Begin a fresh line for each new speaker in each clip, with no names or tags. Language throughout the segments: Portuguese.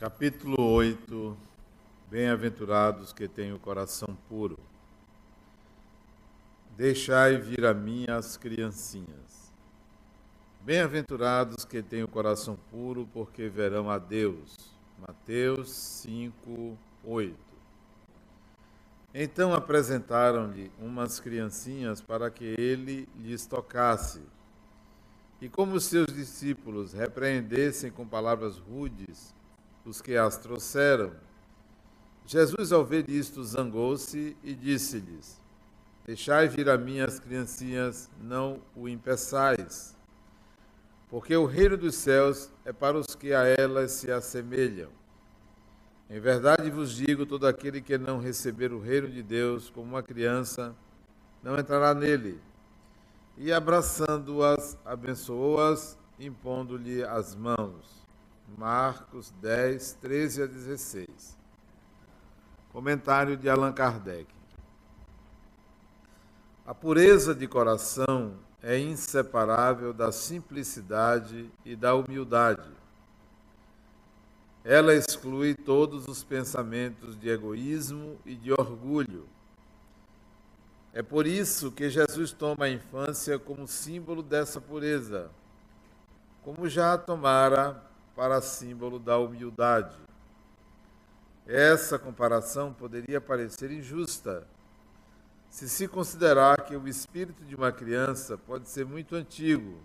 Capítulo 8 Bem-aventurados que têm o coração puro. Deixai vir a mim as criancinhas. Bem-aventurados que têm o coração puro, porque verão a Deus. Mateus 5, 8. Então apresentaram-lhe umas criancinhas para que ele lhes tocasse. E como seus discípulos repreendessem com palavras rudes os que as trouxeram, Jesus, ao ver isto, zangou-se e disse-lhes: Deixai vir a mim as criancinhas, não o impeçais, porque o reino dos céus é para os que a elas se assemelham. Em verdade vos digo: todo aquele que não receber o reino de Deus como uma criança, não entrará nele. E abraçando-as, abençoou-as, impondo-lhe as mãos. Marcos 10, 13 a 16. Comentário de Allan Kardec. A pureza de coração é inseparável da simplicidade e da humildade. Ela exclui todos os pensamentos de egoísmo e de orgulho. É por isso que Jesus toma a infância como símbolo dessa pureza, como já a tomara para símbolo da humildade. Essa comparação poderia parecer injusta, se se considerar que o espírito de uma criança pode ser muito antigo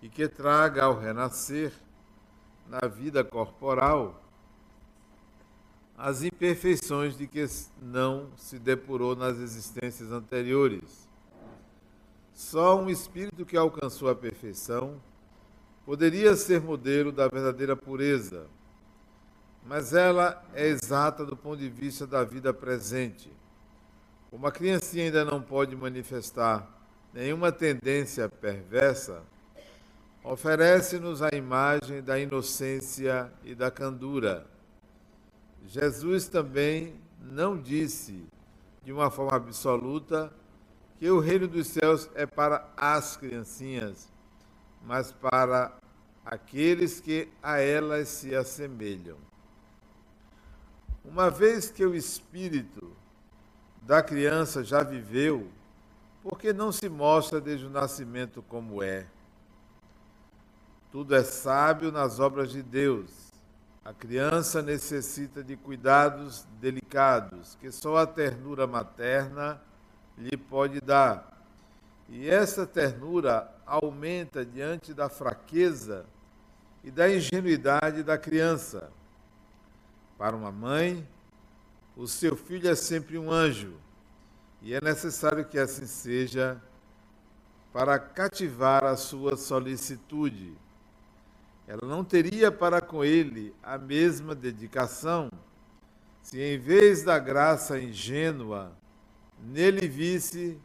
e que traga ao renascer, na vida corporal, as imperfeições de que não se depurou nas existências anteriores. Só um espírito que alcançou a perfeição poderia ser modelo da verdadeira pureza, mas ela é exata do ponto de vista da vida presente. Como a criancinha ainda não pode manifestar nenhuma tendência perversa, oferece-nos a imagem da inocência e da candura. Jesus também não disse, de uma forma absoluta, que o reino dos céus é para as criancinhas, mas para aqueles que a elas se assemelham. Uma vez que o espírito da criança já viveu, por que não se mostra desde o nascimento como é? Tudo é sábio nas obras de Deus. A criança necessita de cuidados delicados que só a ternura materna lhe pode dar. E essa ternura aumenta diante da fraqueza e da ingenuidade da criança. Para uma mãe, o seu filho é sempre um anjo, e é necessário que assim seja para cativar a sua solicitude. Ela não teria para com ele a mesma dedicação se, em vez da graça ingênua, nele visse,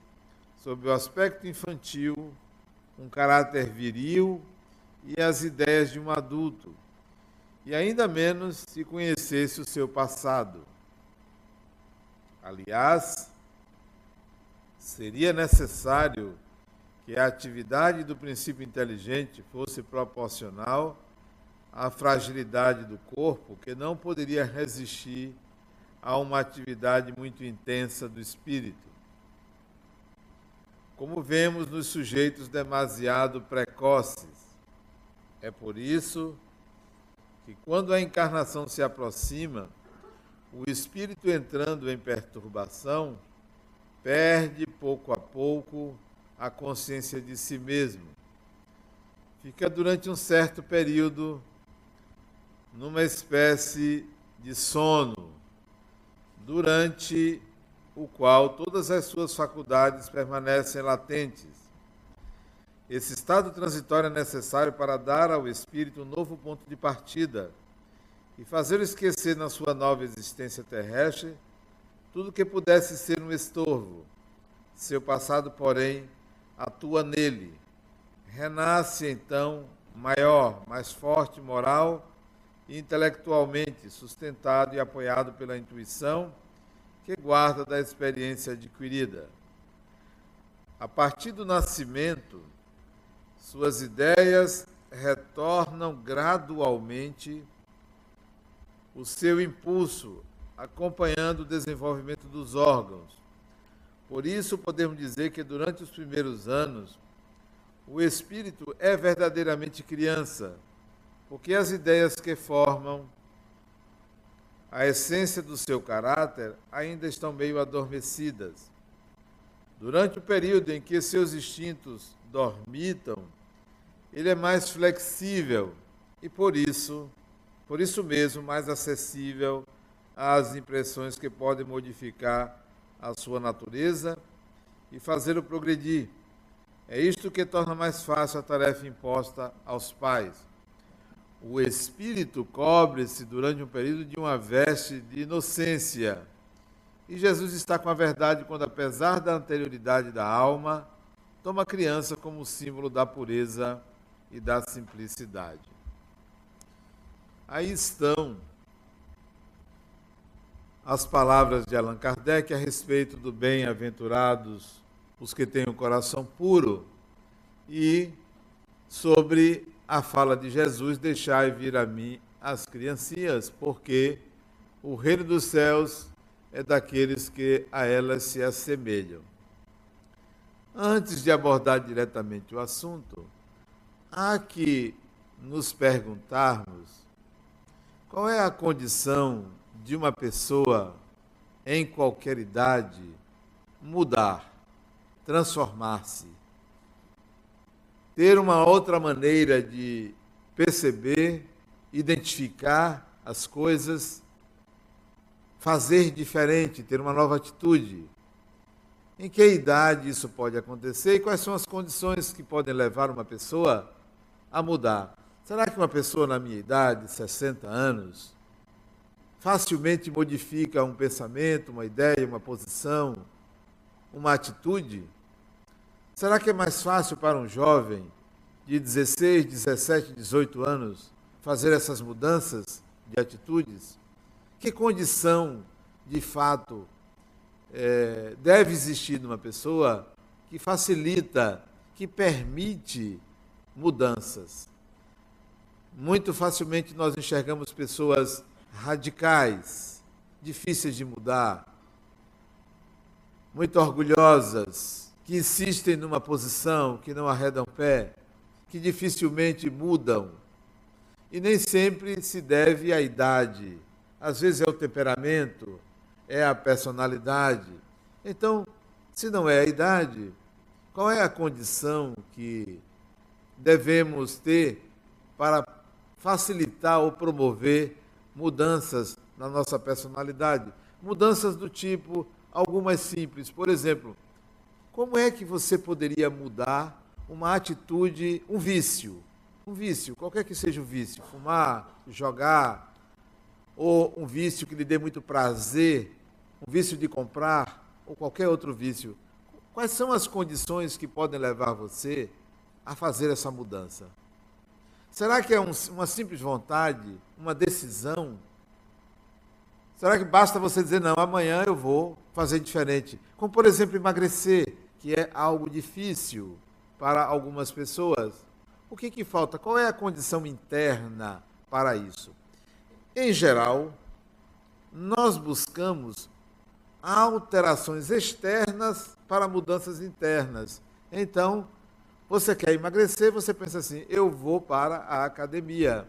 sob o aspecto infantil, um caráter viril e as ideias de um adulto, e ainda menos se conhecesse o seu passado. Aliás, seria necessário que a atividade do princípio inteligente fosse proporcional à fragilidade do corpo, que não poderia resistir a uma atividade muito intensa do espírito como vemos nos sujeitos demasiado precoces. É por isso que, quando a encarnação se aproxima, o espírito entrando em perturbação perde pouco a pouco a consciência de si mesmo. Fica durante um certo período numa espécie de sono, durante o qual todas as suas faculdades permanecem latentes. Esse estado transitório é necessário para dar ao espírito um novo ponto de partida e fazê-lo esquecer na sua nova existência terrestre tudo que pudesse ser um estorvo. Seu passado, porém, atua nele. Renasce então maior, mais forte moral e intelectualmente, sustentado e apoiado pela intuição que guarda da experiência adquirida. A partir do nascimento, suas ideias retornam gradualmente o seu impulso, acompanhando o desenvolvimento dos órgãos. Por isso, podemos dizer que durante os primeiros anos, o espírito é verdadeiramente criança, porque as ideias que formam a essência do seu caráter ainda estão meio adormecidas. Durante o período em que seus instintos dormitam, ele é mais flexível e por isso, por isso mesmo, mais acessível às impressões que podem modificar a sua natureza e fazê-lo progredir. É isto que torna mais fácil a tarefa imposta aos pais o espírito cobre-se durante um período de uma veste de inocência. E Jesus está com a verdade quando, apesar da anterioridade da alma, toma a criança como símbolo da pureza e da simplicidade. Aí estão as palavras de Allan Kardec a respeito do bem-aventurados os que têm o coração puro e sobre a fala de Jesus: Deixai vir a mim as criancinhas, porque o reino dos céus é daqueles que a elas se assemelham. Antes de abordar diretamente o assunto, há que nos perguntarmos qual é a condição de uma pessoa em qualquer idade mudar, transformar-se ter uma outra maneira de perceber, identificar as coisas, fazer diferente, ter uma nova atitude. Em que idade isso pode acontecer e quais são as condições que podem levar uma pessoa a mudar? Será que uma pessoa na minha idade, 60 anos, facilmente modifica um pensamento, uma ideia, uma posição, uma atitude? Será que é mais fácil para um jovem de 16, 17, 18 anos fazer essas mudanças de atitudes? Que condição, de fato, é, deve existir numa pessoa que facilita, que permite mudanças? Muito facilmente nós enxergamos pessoas radicais, difíceis de mudar, muito orgulhosas, que insistem numa posição, que não arredam pé, que dificilmente mudam. E nem sempre se deve à idade. Às vezes é o temperamento, é a personalidade. Então, se não é a idade, qual é a condição que devemos ter para facilitar ou promover mudanças na nossa personalidade? Mudanças do tipo algumas simples. Por exemplo, como é que você poderia mudar uma atitude, um vício? Um vício, qualquer que seja o vício, fumar, jogar, ou um vício que lhe dê muito prazer, um vício de comprar, ou qualquer outro vício. Quais são as condições que podem levar você a fazer essa mudança? Será que é um, uma simples vontade, uma decisão? Será que basta você dizer, não, amanhã eu vou fazer diferente? Como, por exemplo, emagrecer que é algo difícil para algumas pessoas. O que, que falta? Qual é a condição interna para isso? Em geral, nós buscamos alterações externas para mudanças internas. Então, você quer emagrecer, você pensa assim: eu vou para a academia.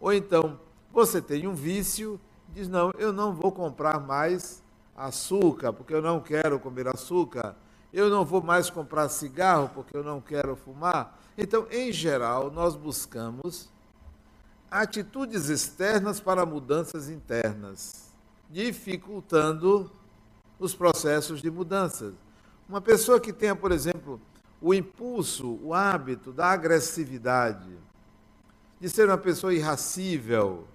Ou então, você tem um vício, diz: não, eu não vou comprar mais açúcar, porque eu não quero comer açúcar eu não vou mais comprar cigarro porque eu não quero fumar. Então, em geral, nós buscamos atitudes externas para mudanças internas, dificultando os processos de mudanças. Uma pessoa que tenha, por exemplo, o impulso, o hábito da agressividade, de ser uma pessoa irracível,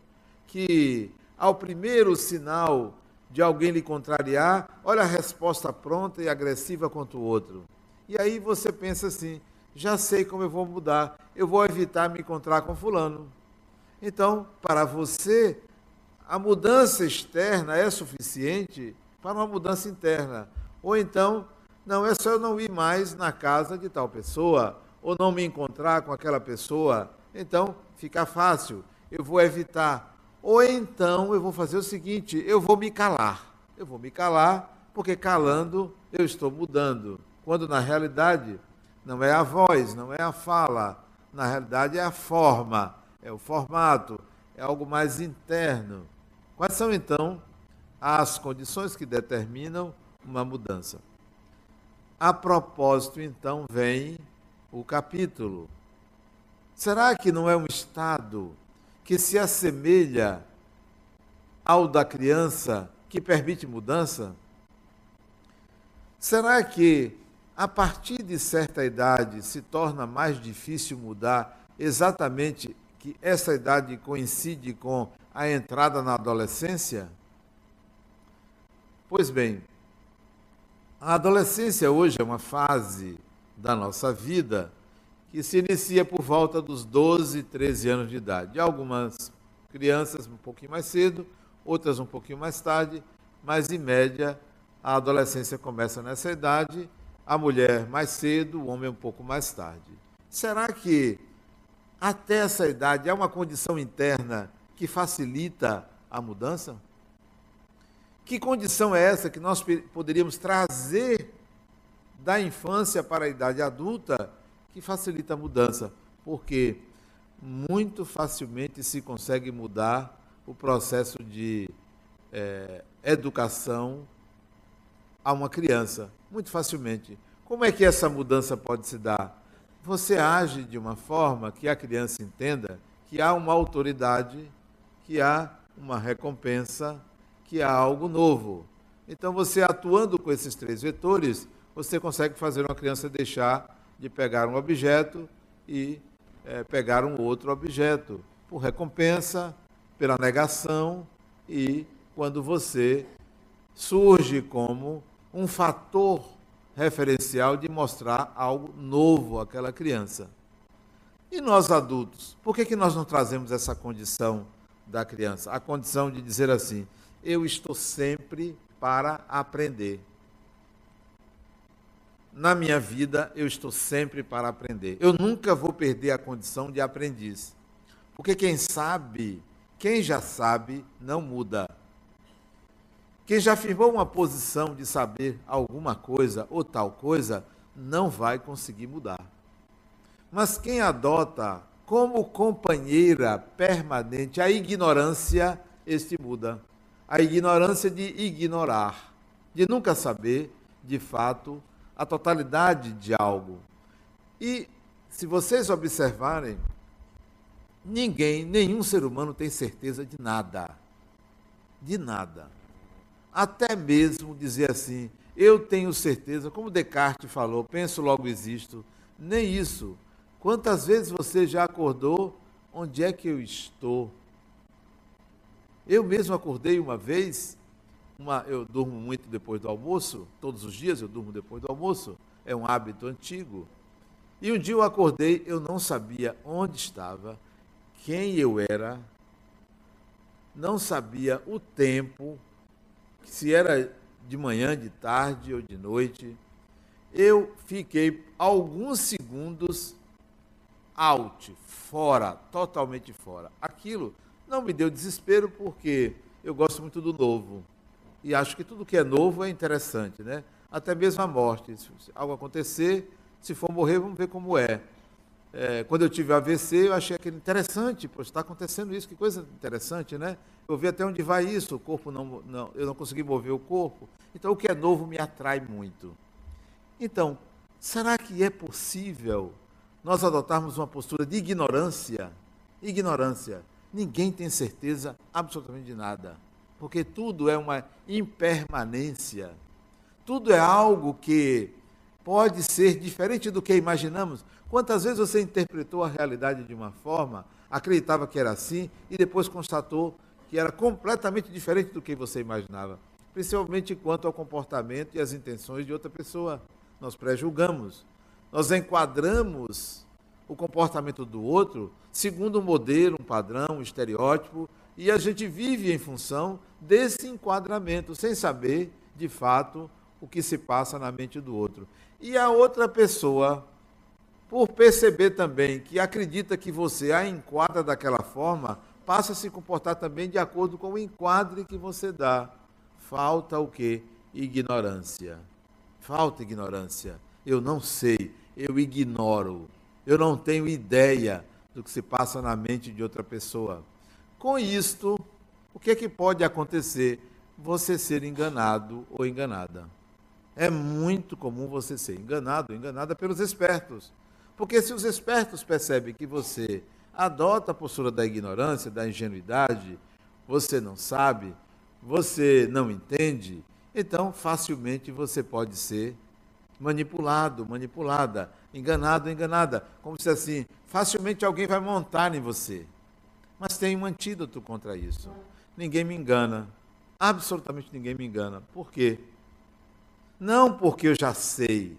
que ao primeiro sinal de alguém lhe contrariar, olha a resposta pronta e agressiva contra o outro. E aí você pensa assim: já sei como eu vou mudar, eu vou evitar me encontrar com Fulano. Então, para você, a mudança externa é suficiente para uma mudança interna. Ou então, não é só eu não ir mais na casa de tal pessoa, ou não me encontrar com aquela pessoa. Então, fica fácil, eu vou evitar. Ou então eu vou fazer o seguinte: eu vou me calar. Eu vou me calar, porque calando eu estou mudando. Quando na realidade não é a voz, não é a fala, na realidade é a forma, é o formato, é algo mais interno. Quais são então as condições que determinam uma mudança? A propósito, então, vem o capítulo. Será que não é um estado que se assemelha ao da criança que permite mudança? Será que a partir de certa idade se torna mais difícil mudar exatamente que essa idade coincide com a entrada na adolescência? Pois bem, a adolescência hoje é uma fase da nossa vida que se inicia por volta dos 12, 13 anos de idade. Algumas crianças um pouquinho mais cedo, outras um pouquinho mais tarde, mas em média a adolescência começa nessa idade, a mulher mais cedo, o homem um pouco mais tarde. Será que até essa idade há uma condição interna que facilita a mudança? Que condição é essa que nós poderíamos trazer da infância para a idade adulta que facilita a mudança? Porque muito facilmente se consegue mudar o processo de é, educação a uma criança. Muito facilmente. Como é que essa mudança pode se dar? Você age de uma forma que a criança entenda que há uma autoridade, que há uma recompensa, que há algo novo. Então, você atuando com esses três vetores, você consegue fazer uma criança deixar de pegar um objeto e é, pegar um outro objeto, por recompensa, pela negação e quando você surge como um fator referencial de mostrar algo novo àquela criança. E nós adultos, por que, que nós não trazemos essa condição da criança? A condição de dizer assim: eu estou sempre para aprender. Na minha vida, eu estou sempre para aprender. Eu nunca vou perder a condição de aprendiz. Porque quem sabe, quem já sabe, não muda. Quem já firmou uma posição de saber alguma coisa ou tal coisa, não vai conseguir mudar. Mas quem adota como companheira permanente a ignorância, este muda a ignorância de ignorar, de nunca saber, de fato, a totalidade de algo. E, se vocês observarem, ninguém, nenhum ser humano tem certeza de nada. De nada. Até mesmo dizer assim, eu tenho certeza, como Descartes falou, penso logo existo. Nem isso. Quantas vezes você já acordou? Onde é que eu estou? Eu mesmo acordei uma vez, uma, eu durmo muito depois do almoço, todos os dias eu durmo depois do almoço, é um hábito antigo. E um dia eu acordei, eu não sabia onde estava, quem eu era, não sabia o tempo, se era de manhã, de tarde ou de noite. Eu fiquei alguns segundos out, fora, totalmente fora. Aquilo não me deu desespero porque eu gosto muito do novo. E acho que tudo que é novo é interessante, né? Até mesmo a morte. Se algo acontecer, se for morrer, vamos ver como é. é quando eu tive AVC, eu achei aquilo interessante, pois está acontecendo isso, que coisa interessante, né? Eu vi até onde vai isso, o corpo não, não, eu não consegui mover o corpo. Então, o que é novo me atrai muito. Então, será que é possível nós adotarmos uma postura de ignorância? Ignorância ninguém tem certeza absolutamente de nada, porque tudo é uma impermanência, tudo é algo que pode ser diferente do que imaginamos. Quantas vezes você interpretou a realidade de uma forma, acreditava que era assim e depois constatou que era completamente diferente do que você imaginava, principalmente quanto ao comportamento e às intenções de outra pessoa. Nós pré-julgamos, nós enquadramos o comportamento do outro segundo um modelo, um padrão, um estereótipo, e a gente vive em função desse enquadramento, sem saber, de fato, o que se passa na mente do outro. E a outra pessoa, por perceber também que acredita que você a enquadra daquela forma, passa a se comportar também de acordo com o enquadre que você dá. Falta o quê? Ignorância. Falta ignorância. Eu não sei, eu ignoro. Eu não tenho ideia do que se passa na mente de outra pessoa. Com isto, o que é que pode acontecer? Você ser enganado ou enganada. É muito comum você ser enganado ou enganada pelos espertos. Porque se os espertos percebem que você adota a postura da ignorância, da ingenuidade, você não sabe, você não entende, então facilmente você pode ser manipulado, manipulada, enganado, enganada. Como se assim, facilmente alguém vai montar em você. Mas tem um antídoto contra isso. Ninguém me engana. Absolutamente ninguém me engana. Por quê? Não porque eu já sei.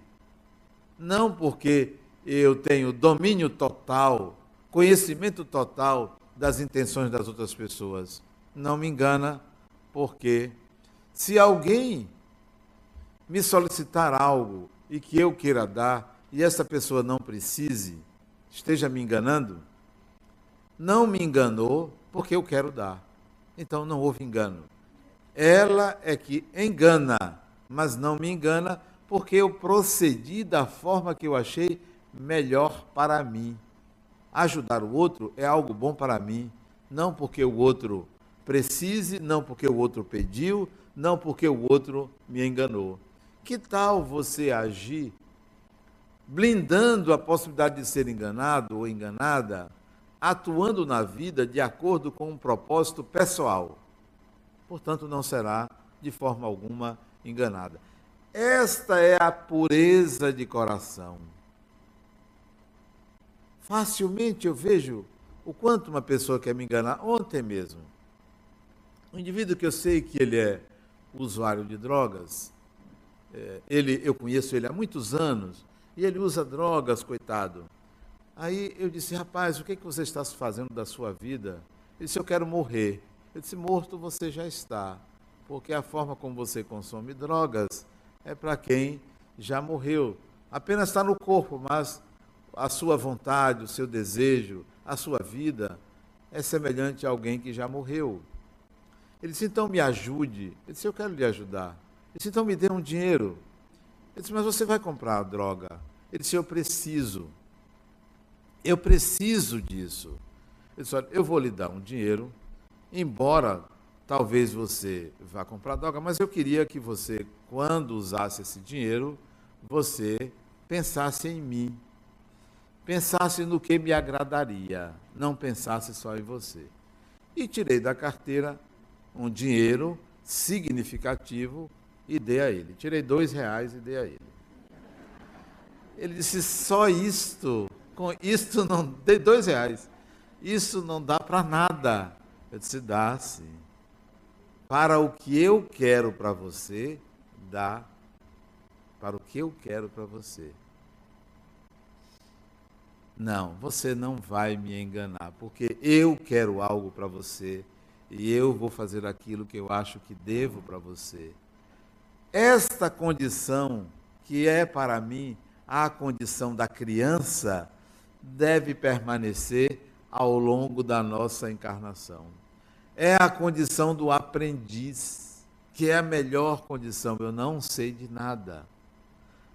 Não porque eu tenho domínio total, conhecimento total das intenções das outras pessoas. Não me engana, porque se alguém me solicitar algo e que eu queira dar e essa pessoa não precise, esteja me enganando, não me enganou porque eu quero dar. Então não houve engano. Ela é que engana, mas não me engana porque eu procedi da forma que eu achei melhor para mim. Ajudar o outro é algo bom para mim, não porque o outro precise, não porque o outro pediu, não porque o outro me enganou. Que tal você agir blindando a possibilidade de ser enganado ou enganada atuando na vida de acordo com um propósito pessoal. Portanto, não será de forma alguma enganada. Esta é a pureza de coração. Facilmente eu vejo o quanto uma pessoa quer me enganar. Ontem mesmo, um indivíduo que eu sei que ele é usuário de drogas, é, ele, eu conheço ele há muitos anos, e ele usa drogas, coitado. Aí eu disse, rapaz, o que, é que você está fazendo da sua vida? Ele disse, eu quero morrer. Eu disse, morto você já está, porque a forma como você consome drogas é para quem já morreu. Apenas está no corpo, mas a sua vontade, o seu desejo, a sua vida é semelhante a alguém que já morreu. Ele disse, então me ajude. Eu disse, eu quero lhe ajudar. Ele disse, então me dê um dinheiro. Eu disse, mas você vai comprar a droga? Ele disse, eu preciso. Eu preciso disso. Eu disse, olha, eu vou lhe dar um dinheiro, embora talvez você vá comprar droga, mas eu queria que você, quando usasse esse dinheiro, você pensasse em mim. Pensasse no que me agradaria, não pensasse só em você. E tirei da carteira um dinheiro significativo e dei a ele. Tirei dois reais e dei a ele. Ele disse: só isto com isso não dei dois reais. Isso não dá para nada. Eu disse, dá sim. Para o que eu quero para você, dá. Para o que eu quero para você. Não, você não vai me enganar, porque eu quero algo para você e eu vou fazer aquilo que eu acho que devo para você. Esta condição, que é para mim a condição da criança, deve permanecer ao longo da nossa encarnação. É a condição do aprendiz, que é a melhor condição. Eu não sei de nada.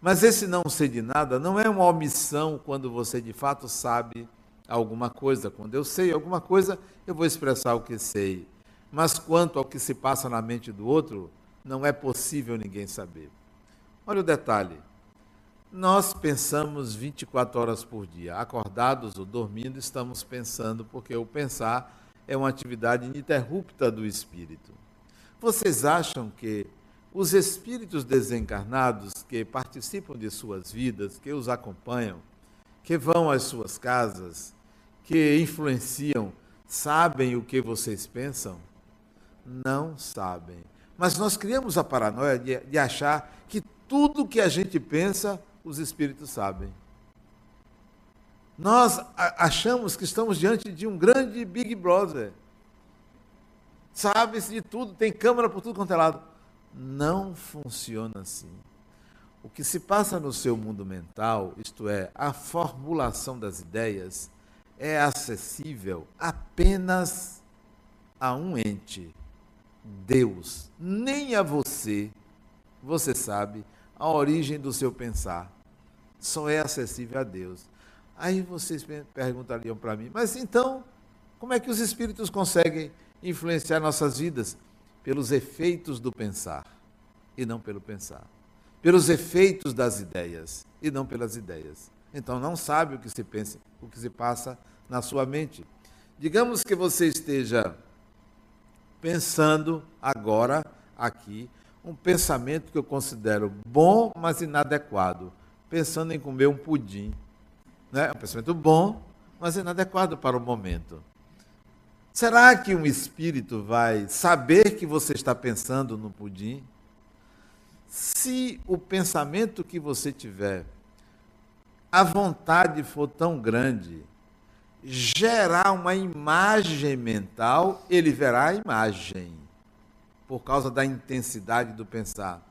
Mas esse não sei de nada não é uma omissão quando você de fato sabe alguma coisa. Quando eu sei alguma coisa, eu vou expressar o que sei. Mas quanto ao que se passa na mente do outro, não é possível ninguém saber. Olha o detalhe. Nós pensamos 24 horas por dia. Acordados ou dormindo, estamos pensando, porque o pensar é uma atividade ininterrupta do espírito. Vocês acham que os espíritos desencarnados que participam de suas vidas, que os acompanham, que vão às suas casas, que influenciam, sabem o que vocês pensam? Não sabem. Mas nós criamos a paranoia de, de achar que tudo que a gente pensa os espíritos sabem. Nós achamos que estamos diante de um grande Big Brother. Sabe-se de tudo, tem câmera por tudo quanto é lado. Não funciona assim. O que se passa no seu mundo mental, isto é, a formulação das ideias, é acessível apenas a um ente, Deus, nem a você, você sabe a origem do seu pensar. Só é acessível a Deus. Aí vocês perguntariam para mim, mas então, como é que os espíritos conseguem influenciar nossas vidas? Pelos efeitos do pensar e não pelo pensar. Pelos efeitos das ideias e não pelas ideias. Então não sabe o que se pensa, o que se passa na sua mente. Digamos que você esteja pensando agora aqui um pensamento que eu considero bom, mas inadequado, pensando em comer um pudim. Né? É um pensamento bom, mas inadequado para o momento. Será que um espírito vai saber que você está pensando no pudim? Se o pensamento que você tiver, a vontade for tão grande, gerar uma imagem mental, ele verá a imagem, por causa da intensidade do pensar.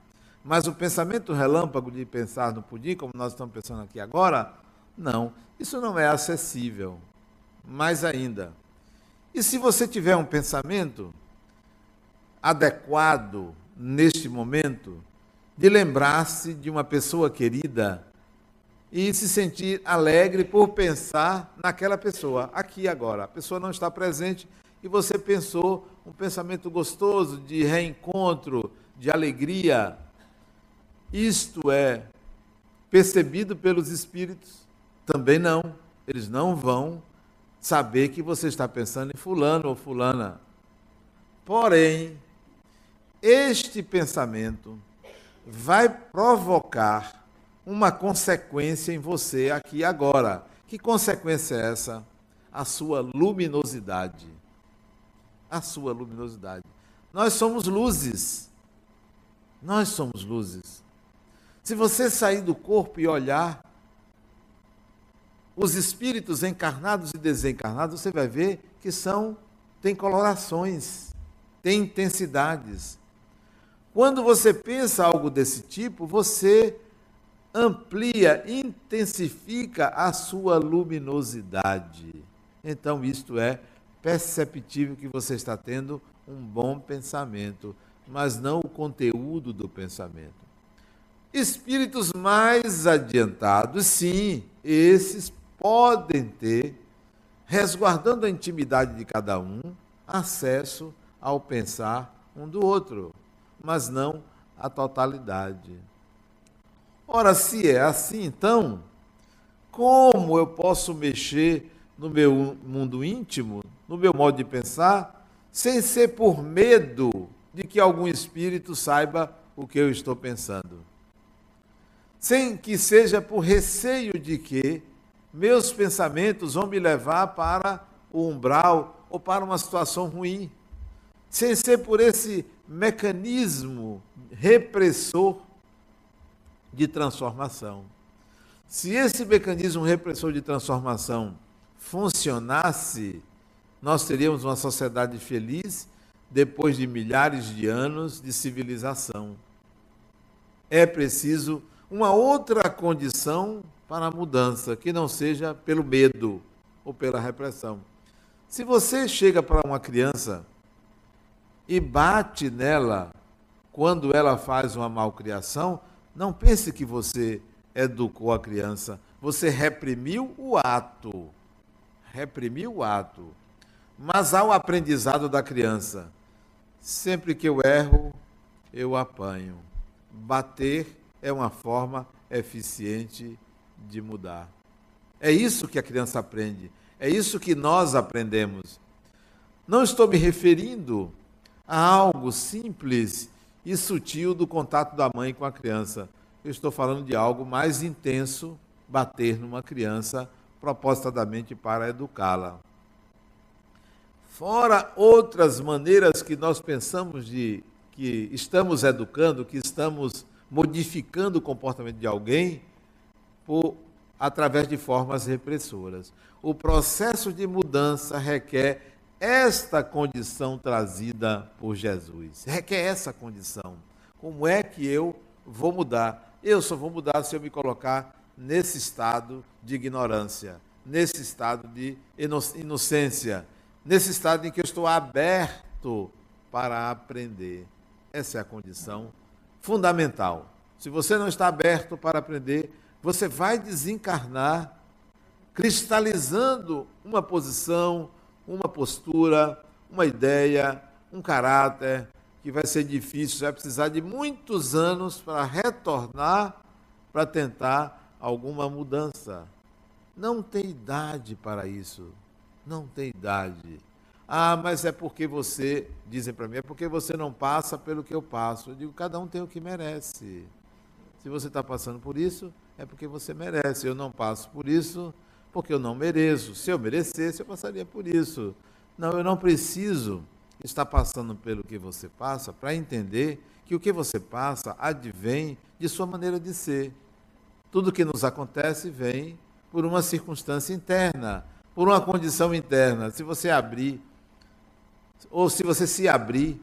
Mas o pensamento relâmpago de pensar no pudim, como nós estamos pensando aqui agora, não, isso não é acessível. Mais ainda. E se você tiver um pensamento adequado neste momento, de lembrar-se de uma pessoa querida e se sentir alegre por pensar naquela pessoa, aqui agora. A pessoa não está presente e você pensou um pensamento gostoso de reencontro, de alegria. Isto é percebido pelos espíritos? Também não. Eles não vão saber que você está pensando em fulano ou fulana. Porém, este pensamento vai provocar uma consequência em você aqui agora. Que consequência é essa? A sua luminosidade. A sua luminosidade. Nós somos luzes. Nós somos luzes. Se você sair do corpo e olhar os espíritos encarnados e desencarnados, você vai ver que são têm colorações, têm intensidades. Quando você pensa algo desse tipo, você amplia, intensifica a sua luminosidade. Então, isto é perceptível que você está tendo um bom pensamento, mas não o conteúdo do pensamento. Espíritos mais adiantados, sim, esses podem ter, resguardando a intimidade de cada um, acesso ao pensar um do outro, mas não a totalidade. Ora, se é assim, então, como eu posso mexer no meu mundo íntimo, no meu modo de pensar, sem ser por medo de que algum espírito saiba o que eu estou pensando? Sem que seja por receio de que meus pensamentos vão me levar para o umbral ou para uma situação ruim, sem ser por esse mecanismo repressor de transformação. Se esse mecanismo repressor de transformação funcionasse, nós teríamos uma sociedade feliz depois de milhares de anos de civilização. É preciso uma outra condição para a mudança, que não seja pelo medo ou pela repressão. Se você chega para uma criança e bate nela quando ela faz uma malcriação, não pense que você educou a criança, você reprimiu o ato. Reprimiu o ato. Mas há o aprendizado da criança. Sempre que eu erro, eu apanho. Bater é uma forma eficiente de mudar. É isso que a criança aprende. É isso que nós aprendemos. Não estou me referindo a algo simples e sutil do contato da mãe com a criança. Eu estou falando de algo mais intenso, bater numa criança propositadamente para educá-la. Fora outras maneiras que nós pensamos de que estamos educando, que estamos modificando o comportamento de alguém por, através de formas repressoras. O processo de mudança requer esta condição trazida por Jesus. Requer essa condição. Como é que eu vou mudar? Eu só vou mudar se eu me colocar nesse estado de ignorância, nesse estado de inocência, nesse estado em que eu estou aberto para aprender. Essa é a condição fundamental. Se você não está aberto para aprender, você vai desencarnar cristalizando uma posição, uma postura, uma ideia, um caráter que vai ser difícil, vai precisar de muitos anos para retornar para tentar alguma mudança. Não tem idade para isso. Não tem idade. Ah, mas é porque você, dizem para mim, é porque você não passa pelo que eu passo. Eu digo, cada um tem o que merece. Se você está passando por isso, é porque você merece. Eu não passo por isso porque eu não mereço. Se eu merecesse, eu passaria por isso. Não, eu não preciso estar passando pelo que você passa para entender que o que você passa advém de sua maneira de ser. Tudo que nos acontece vem por uma circunstância interna, por uma condição interna. Se você abrir, ou se você se abrir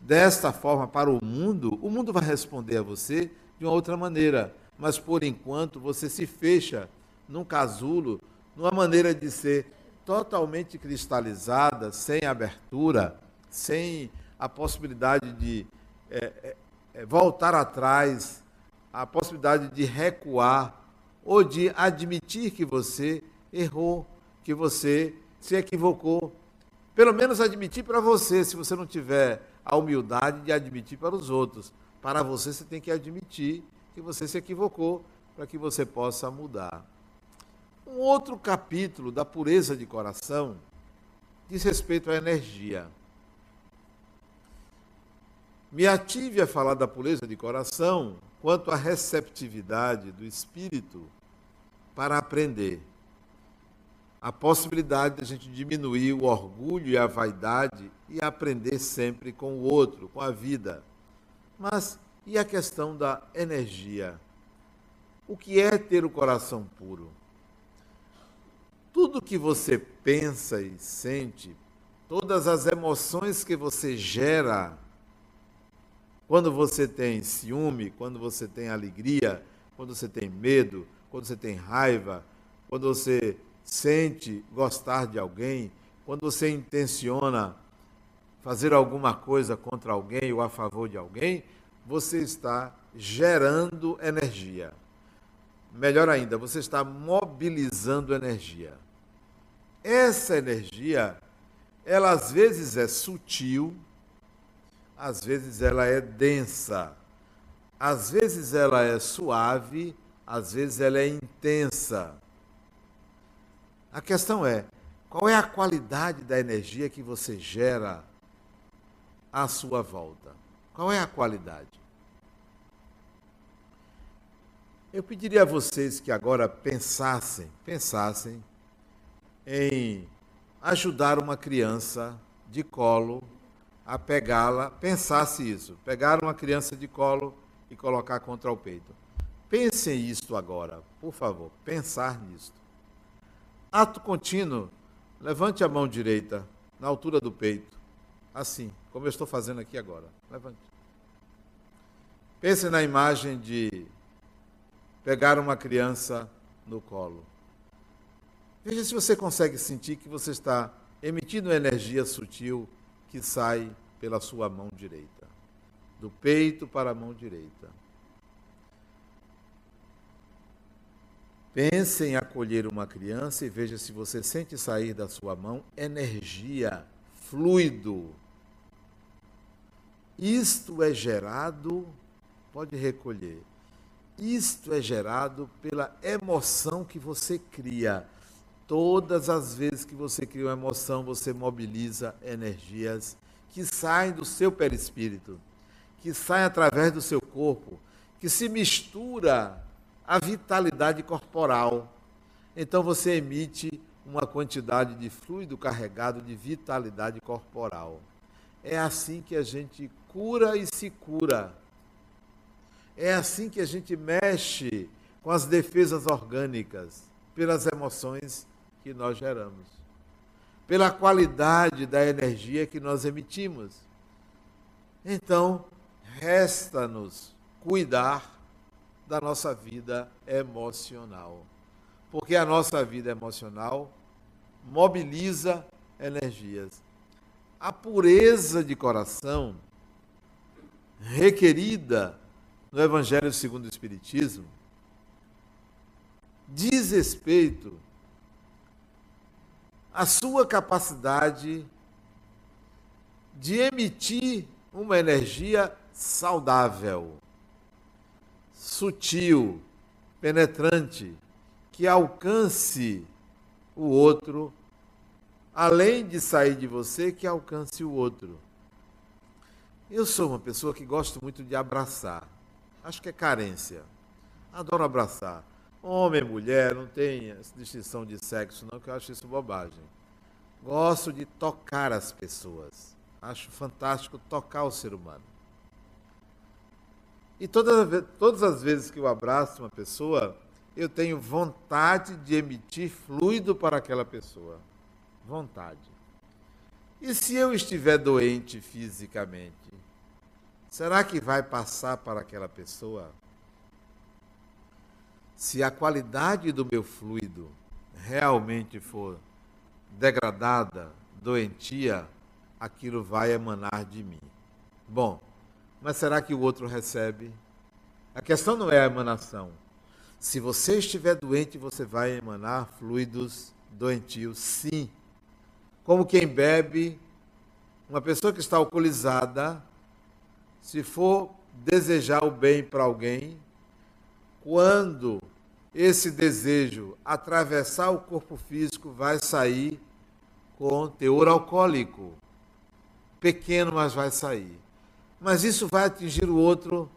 desta forma para o mundo, o mundo vai responder a você de uma outra maneira. Mas por enquanto você se fecha num casulo, numa maneira de ser totalmente cristalizada, sem abertura, sem a possibilidade de é, é, é voltar atrás, a possibilidade de recuar ou de admitir que você errou, que você se equivocou. Pelo menos admitir para você, se você não tiver a humildade de admitir para os outros. Para você, você tem que admitir que você se equivocou para que você possa mudar. Um outro capítulo da pureza de coração diz respeito à energia. Me ative a falar da pureza de coração quanto à receptividade do espírito para aprender. A possibilidade de a gente diminuir o orgulho e a vaidade e aprender sempre com o outro, com a vida. Mas e a questão da energia? O que é ter o coração puro? tudo que você pensa e sente, todas as emoções que você gera, quando você tem ciúme, quando você tem alegria, quando você tem medo, quando você tem raiva, quando você sente gostar de alguém, quando você intenciona fazer alguma coisa contra alguém ou a favor de alguém, você está gerando energia. Melhor ainda, você está mobilizando energia. Essa energia, ela às vezes é sutil, às vezes ela é densa, às vezes ela é suave, às vezes ela é intensa. A questão é, qual é a qualidade da energia que você gera à sua volta? Qual é a qualidade? Eu pediria a vocês que agora pensassem, pensassem em ajudar uma criança de colo a pegá-la, pensasse isso, pegar uma criança de colo e colocar contra o peito. Pensem isto agora, por favor, pensar nisto. Ato contínuo, levante a mão direita na altura do peito, assim, como eu estou fazendo aqui agora. Levante. Pense na imagem de pegar uma criança no colo. Veja se você consegue sentir que você está emitindo energia sutil que sai pela sua mão direita, do peito para a mão direita. Pense em acolher uma criança e veja se você sente sair da sua mão energia, fluido. Isto é gerado, pode recolher. Isto é gerado pela emoção que você cria Todas as vezes que você cria uma emoção, você mobiliza energias que saem do seu perispírito, que saem através do seu corpo, que se mistura à vitalidade corporal. Então você emite uma quantidade de fluido carregado de vitalidade corporal. É assim que a gente cura e se cura. É assim que a gente mexe com as defesas orgânicas, pelas emoções que nós geramos, pela qualidade da energia que nós emitimos. Então, resta-nos cuidar da nossa vida emocional. Porque a nossa vida emocional mobiliza energias. A pureza de coração requerida no Evangelho segundo o Espiritismo diz respeito à sua capacidade de emitir uma energia saudável, sutil, penetrante, que alcance o outro, além de sair de você, que alcance o outro. Eu sou uma pessoa que gosto muito de abraçar. Acho que é carência. Adoro abraçar. Homem, mulher, não tem distinção de sexo, não, que eu acho isso bobagem. Gosto de tocar as pessoas. Acho fantástico tocar o ser humano. E todas, todas as vezes que eu abraço uma pessoa, eu tenho vontade de emitir fluido para aquela pessoa. Vontade. E se eu estiver doente fisicamente, será que vai passar para aquela pessoa? Se a qualidade do meu fluido realmente for degradada, doentia, aquilo vai emanar de mim. Bom, mas será que o outro recebe? A questão não é a emanação se você estiver doente, você vai emanar fluidos doentios, sim. Como quem bebe, uma pessoa que está alcoolizada, se for desejar o bem para alguém, quando esse desejo atravessar o corpo físico, vai sair com teor alcoólico. Pequeno, mas vai sair. Mas isso vai atingir o outro,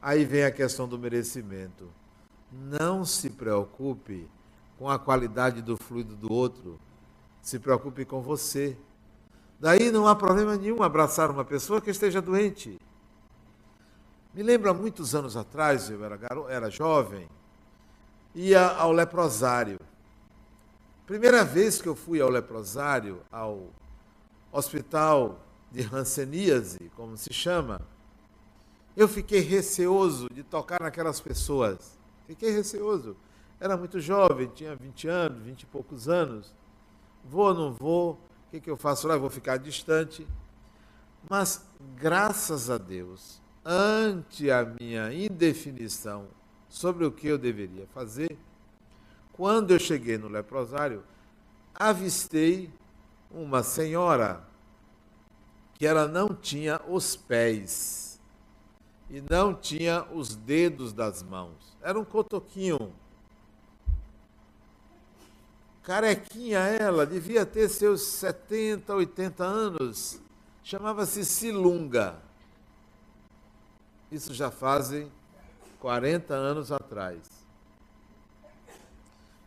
aí vem a questão do merecimento. Não se preocupe com a qualidade do fluido do outro. Se preocupe com você. Daí não há problema nenhum abraçar uma pessoa que esteja doente. Me lembro há muitos anos atrás, eu era, garo, era jovem, ia ao leprosário. Primeira vez que eu fui ao leprosário, ao hospital de Hanseníase, como se chama, eu fiquei receoso de tocar naquelas pessoas. Fiquei receoso. Era muito jovem, tinha 20 anos, 20 e poucos anos. Vou ou não vou? O que, que eu faço lá? Eu vou ficar distante. Mas, graças a Deus, ante a minha indefinição sobre o que eu deveria fazer, quando eu cheguei no leprosário, avistei uma senhora que ela não tinha os pés e não tinha os dedos das mãos. Era um cotoquinho. Carequinha ela, devia ter seus 70, 80 anos. Chamava-se Silunga. Isso já fazem 40 anos atrás.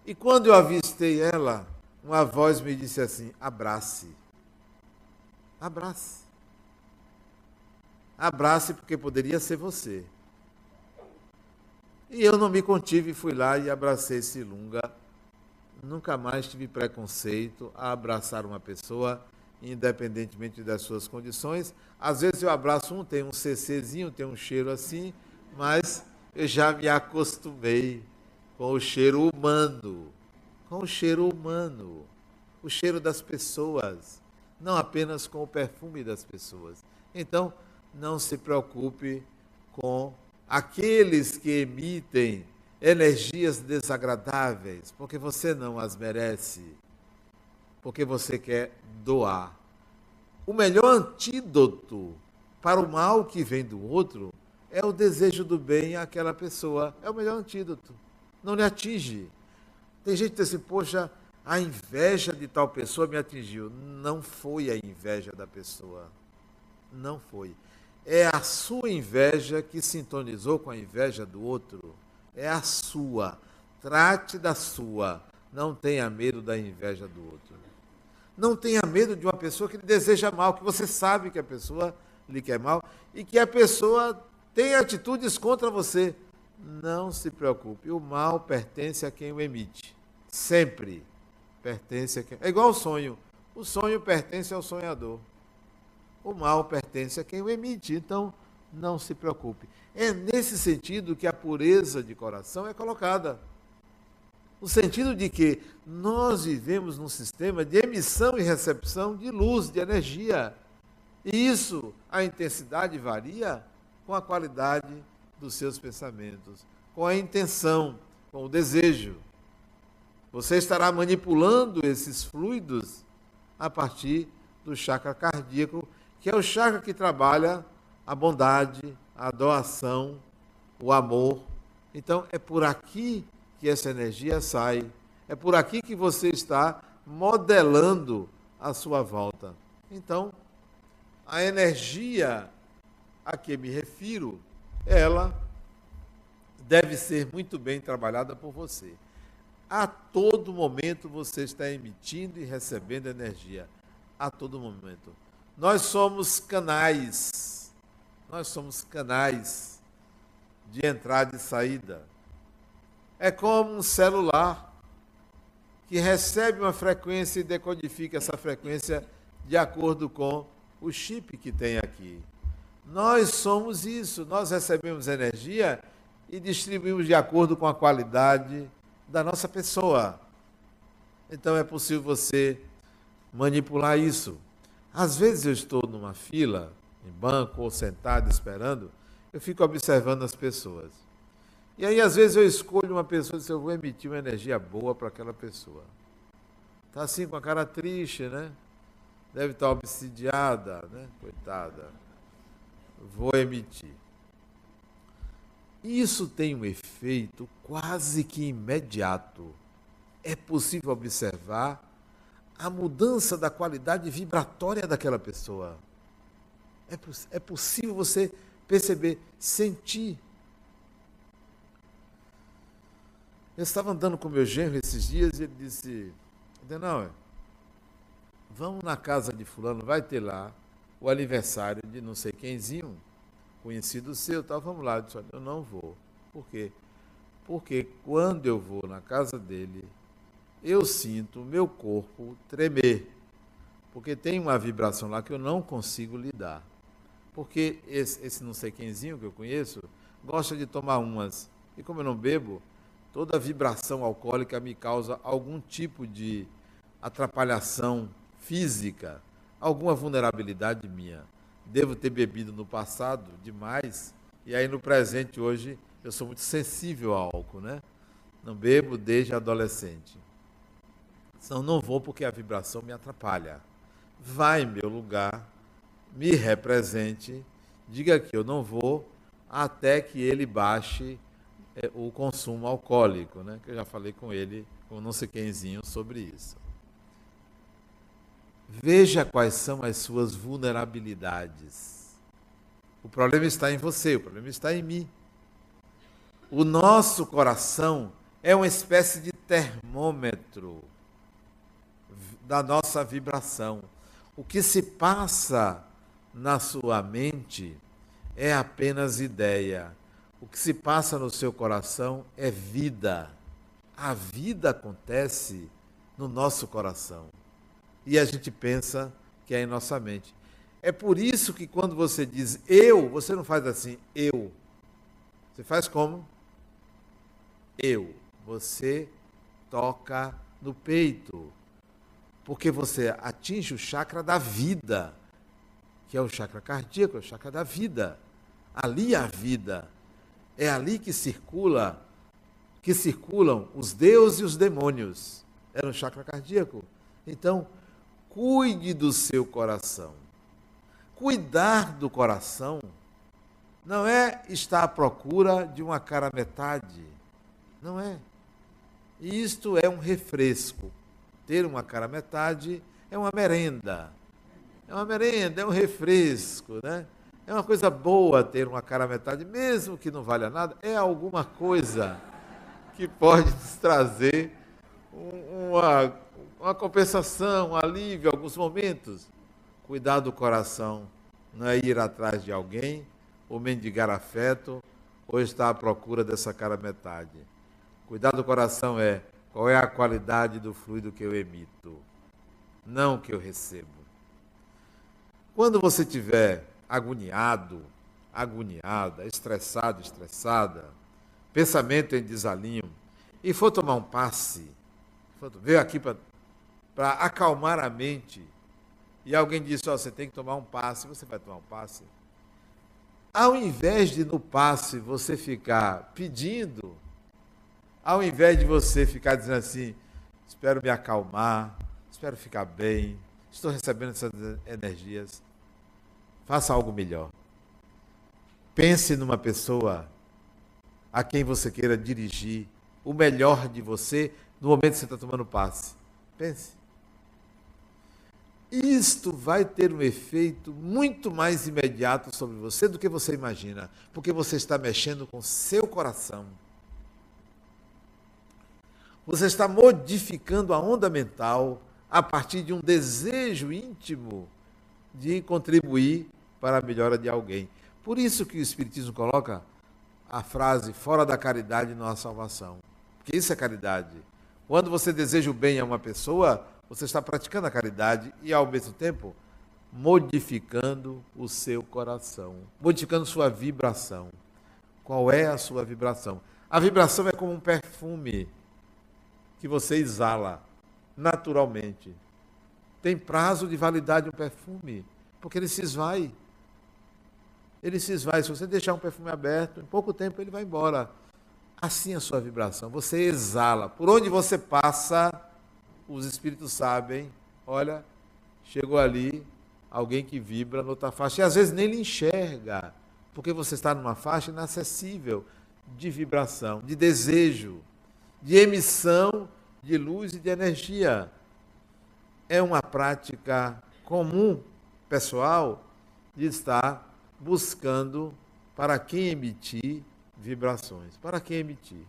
E quando eu avistei ela, uma voz me disse assim: abrace. Abrace. Abrace, porque poderia ser você. E eu não me contive, fui lá e abracei esse lunga. Nunca mais tive preconceito a abraçar uma pessoa, independentemente das suas condições. Às vezes eu abraço um, tem um CCzinho, tem um cheiro assim, mas eu já me acostumei com o cheiro humano, com o cheiro humano, o cheiro das pessoas, não apenas com o perfume das pessoas. Então, não se preocupe com aqueles que emitem energias desagradáveis, porque você não as merece, porque você quer doar. O melhor antídoto para o mal que vem do outro é o desejo do bem àquela pessoa. É o melhor antídoto. Não lhe atinge. Tem gente que diz assim, poxa, a inveja de tal pessoa me atingiu. Não foi a inveja da pessoa. Não foi. É a sua inveja que sintonizou com a inveja do outro. É a sua. Trate da sua. Não tenha medo da inveja do outro. Não tenha medo de uma pessoa que lhe deseja mal, que você sabe que a pessoa lhe quer mal e que a pessoa tem atitudes contra você. Não se preocupe. O mal pertence a quem o emite. Sempre pertence a quem. É igual ao sonho. O sonho pertence ao sonhador o mal pertence a quem o emite. Então, não se preocupe. É nesse sentido que a pureza de coração é colocada. no sentido de que nós vivemos num sistema de emissão e recepção de luz, de energia. E isso, a intensidade varia com a qualidade dos seus pensamentos, com a intenção, com o desejo. Você estará manipulando esses fluidos a partir do chakra cardíaco, que é o chakra que trabalha a bondade, a doação, o amor. Então é por aqui que essa energia sai. É por aqui que você está modelando a sua volta. Então, a energia a que me refiro, ela deve ser muito bem trabalhada por você. A todo momento você está emitindo e recebendo energia. A todo momento. Nós somos canais. Nós somos canais de entrada e saída. É como um celular que recebe uma frequência e decodifica essa frequência de acordo com o chip que tem aqui. Nós somos isso, nós recebemos energia e distribuímos de acordo com a qualidade da nossa pessoa. Então é possível você manipular isso. Às vezes eu estou numa fila, em banco ou sentado esperando, eu fico observando as pessoas. E aí, às vezes, eu escolho uma pessoa e digo, eu vou emitir uma energia boa para aquela pessoa. Está assim com a cara triste, né? Deve estar obsidiada, né? Coitada. Vou emitir. Isso tem um efeito quase que imediato. É possível observar a mudança da qualidade vibratória daquela pessoa. É, é possível você perceber, sentir. Eu estava andando com meu genro esses dias e ele disse: Não, vamos na casa de Fulano, vai ter lá o aniversário de não sei quemzinho, conhecido seu, tal, vamos lá. Eu disse: Eu não vou. Por quê? Porque quando eu vou na casa dele, eu sinto o meu corpo tremer. Porque tem uma vibração lá que eu não consigo lidar. Porque esse, esse não sei quemzinho que eu conheço gosta de tomar umas. E como eu não bebo, toda vibração alcoólica me causa algum tipo de atrapalhação física, alguma vulnerabilidade minha. Devo ter bebido no passado demais e aí no presente hoje eu sou muito sensível ao álcool, né? Não bebo desde adolescente. Não vou porque a vibração me atrapalha. Vai em meu lugar, me represente, diga que eu não vou até que ele baixe é, o consumo alcoólico, né? Que eu já falei com ele, com não sei quemzinho, sobre isso. Veja quais são as suas vulnerabilidades. O problema está em você, o problema está em mim. O nosso coração é uma espécie de termômetro da nossa vibração. O que se passa na sua mente é apenas ideia. O que se passa no seu coração é vida. A vida acontece no nosso coração. E a gente pensa que é em nossa mente. É por isso que quando você diz eu, você não faz assim, eu. Você faz como? Eu. Você toca no peito. Porque você atinge o chakra da vida que é o chakra cardíaco, é o chakra da vida. Ali a vida. É ali que circula, que circulam os deuses e os demônios. É no chakra cardíaco. Então, cuide do seu coração. Cuidar do coração não é estar à procura de uma cara metade. Não é. Isto é um refresco. Ter uma cara metade é uma merenda é uma merenda, é um refresco, né? É uma coisa boa ter uma cara metade, mesmo que não valha nada, é alguma coisa que pode nos trazer uma, uma compensação, um alívio alguns momentos. Cuidar do coração não é ir atrás de alguém, ou mendigar afeto, ou estar à procura dessa cara metade. Cuidar do coração é qual é a qualidade do fluido que eu emito, não que eu recebo. Quando você estiver agoniado, agoniada, estressado, estressada, pensamento em desalinho, e for tomar um passe, veio aqui para acalmar a mente, e alguém disse, oh, você tem que tomar um passe, você vai tomar um passe. Ao invés de no passe você ficar pedindo, ao invés de você ficar dizendo assim, espero me acalmar, espero ficar bem, estou recebendo essas energias, faça algo melhor. Pense numa pessoa a quem você queira dirigir o melhor de você no momento que você está tomando passe. Pense. Isto vai ter um efeito muito mais imediato sobre você do que você imagina, porque você está mexendo com seu coração. Você está modificando a onda mental a partir de um desejo íntimo de contribuir para a melhora de alguém. Por isso que o Espiritismo coloca a frase fora da caridade não há salvação. Porque isso é caridade. Quando você deseja o bem a uma pessoa, você está praticando a caridade e, ao mesmo tempo, modificando o seu coração, modificando sua vibração. Qual é a sua vibração? A vibração é como um perfume que você exala naturalmente. Tem prazo de validade um perfume, porque ele se esvai. Ele se esvai. Se você deixar um perfume aberto, em pouco tempo ele vai embora. Assim é a sua vibração. Você exala. Por onde você passa, os espíritos sabem, olha, chegou ali alguém que vibra noutra faixa. E às vezes nem lhe enxerga, porque você está numa faixa inacessível de vibração, de desejo, de emissão de luz e de energia. É uma prática comum, pessoal, de estar buscando para quem emitir vibrações. Para quem emitir?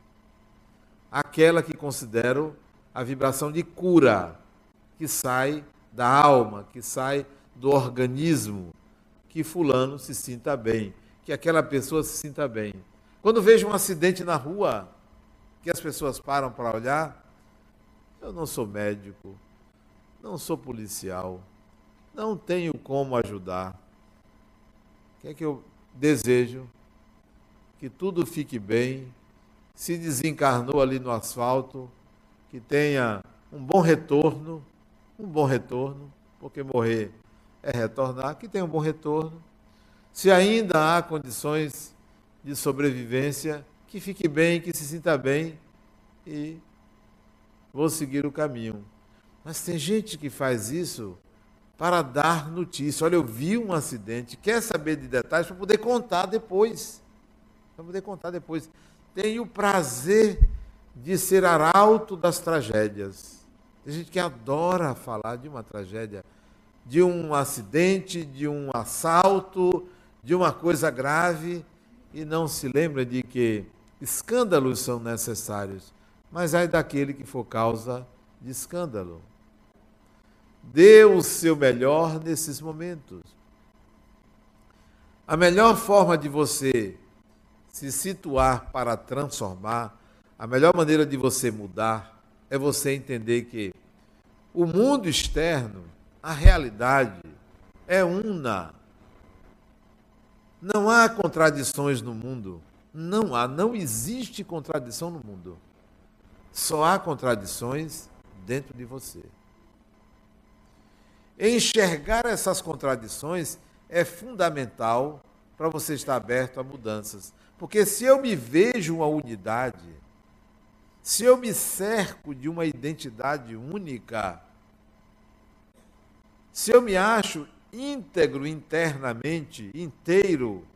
Aquela que considero a vibração de cura, que sai da alma, que sai do organismo, que fulano se sinta bem, que aquela pessoa se sinta bem. Quando vejo um acidente na rua, que as pessoas param para olhar, eu não sou médico, não sou policial, não tenho como ajudar. O que é que eu desejo? que tudo fique bem, se desencarnou ali no asfalto, que tenha um bom retorno, um bom retorno, porque morrer é retornar, que tenha um bom retorno. Se ainda há condições de sobrevivência, que fique bem, que se sinta bem e vou seguir o caminho. Mas tem gente que faz isso para dar notícia. Olha, eu vi um acidente, quer saber de detalhes para poder contar depois para poder contar depois. Tenho o prazer de ser arauto das tragédias. Tem gente que adora falar de uma tragédia, de um acidente, de um assalto, de uma coisa grave e não se lembra de que escândalos são necessários, mas ai daquele que for causa de escândalo. Dê o seu melhor nesses momentos. A melhor forma de você se situar para transformar, a melhor maneira de você mudar é você entender que o mundo externo, a realidade, é una. Não há contradições no mundo. Não há, não existe contradição no mundo. Só há contradições dentro de você. Enxergar essas contradições é fundamental para você estar aberto a mudanças. Porque se eu me vejo uma unidade, se eu me cerco de uma identidade única, se eu me acho íntegro internamente, inteiro,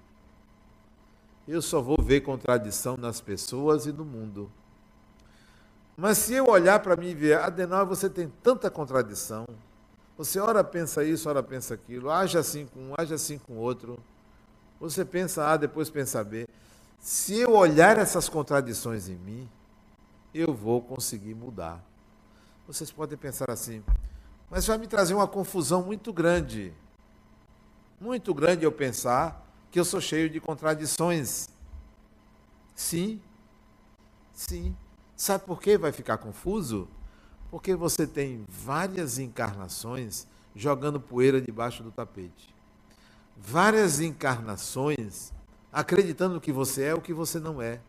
eu só vou ver contradição nas pessoas e no mundo. Mas se eu olhar para mim e ver, Adenal, você tem tanta contradição. Você ora pensa isso, ora pensa aquilo, age assim com um, age assim com outro. Você pensa A, depois pensa B. Se eu olhar essas contradições em mim, eu vou conseguir mudar. Vocês podem pensar assim, mas vai me trazer uma confusão muito grande. Muito grande eu pensar que eu sou cheio de contradições. Sim, sim. Sabe por que vai ficar confuso? Porque você tem várias encarnações jogando poeira debaixo do tapete. Várias encarnações acreditando que você é o que você não é.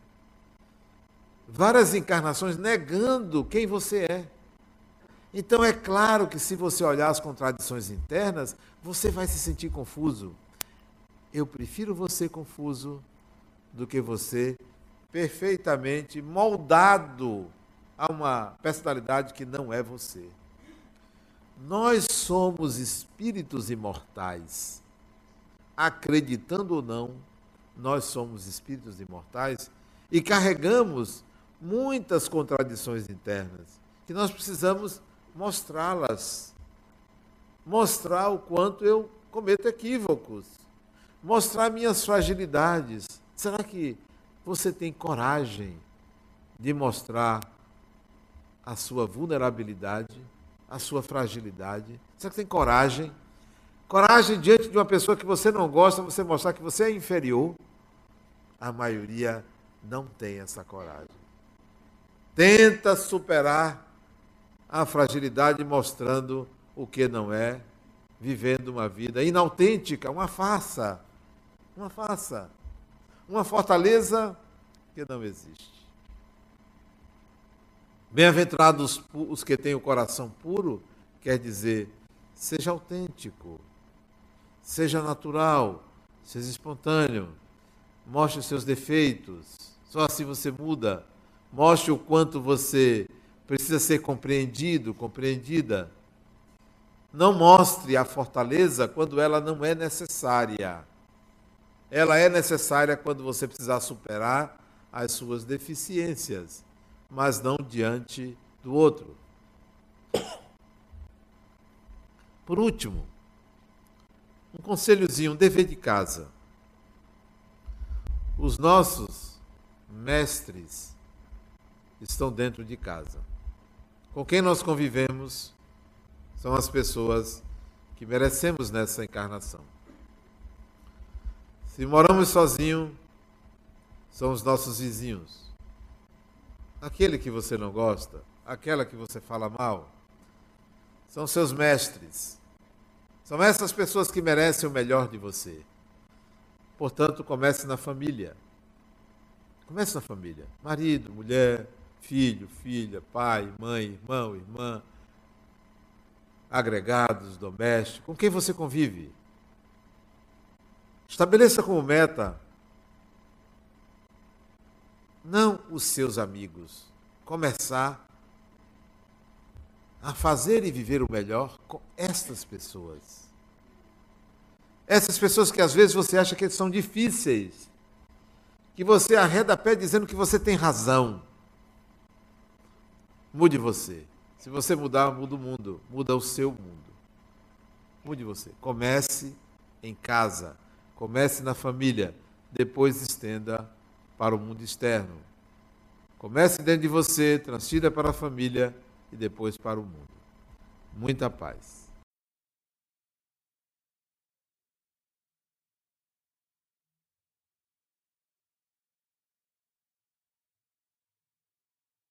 várias encarnações negando quem você é. Então é claro que se você olhar as contradições internas, você vai se sentir confuso. Eu prefiro você confuso do que você perfeitamente moldado a uma personalidade que não é você. Nós somos espíritos imortais. Acreditando ou não, nós somos espíritos imortais e carregamos muitas contradições internas que nós precisamos mostrá-las. Mostrar o quanto eu cometo equívocos. Mostrar minhas fragilidades. Será que você tem coragem de mostrar a sua vulnerabilidade, a sua fragilidade? Será que tem coragem? Coragem diante de uma pessoa que você não gosta, você mostrar que você é inferior? A maioria não tem essa coragem. Tenta superar a fragilidade mostrando o que não é, vivendo uma vida inautêntica, uma farsa. Uma farsa. Uma fortaleza que não existe. Bem-aventurados os que têm o coração puro, quer dizer, seja autêntico, seja natural, seja espontâneo, mostre os seus defeitos, só assim você muda. Mostre o quanto você precisa ser compreendido, compreendida. Não mostre a fortaleza quando ela não é necessária. Ela é necessária quando você precisar superar as suas deficiências, mas não diante do outro. Por último, um conselhozinho, um dever de casa. Os nossos mestres estão dentro de casa com quem nós convivemos são as pessoas que merecemos nessa encarnação. Se moramos sozinhos, são os nossos vizinhos. Aquele que você não gosta, aquela que você fala mal, são seus mestres. São essas pessoas que merecem o melhor de você. Portanto, comece na família. Comece na família. Marido, mulher, filho, filha, pai, mãe, irmão, irmã, agregados, domésticos, com quem você convive. Estabeleça como meta não os seus amigos, começar a fazer e viver o melhor com estas pessoas. Essas pessoas que às vezes você acha que são difíceis, que você arreda pé dizendo que você tem razão. Mude você. Se você mudar, muda o mundo, muda o seu mundo. Mude você. Comece em casa, comece na família, depois estenda para o mundo externo. Comece dentro de você, transfira para a família e depois para o mundo. Muita paz.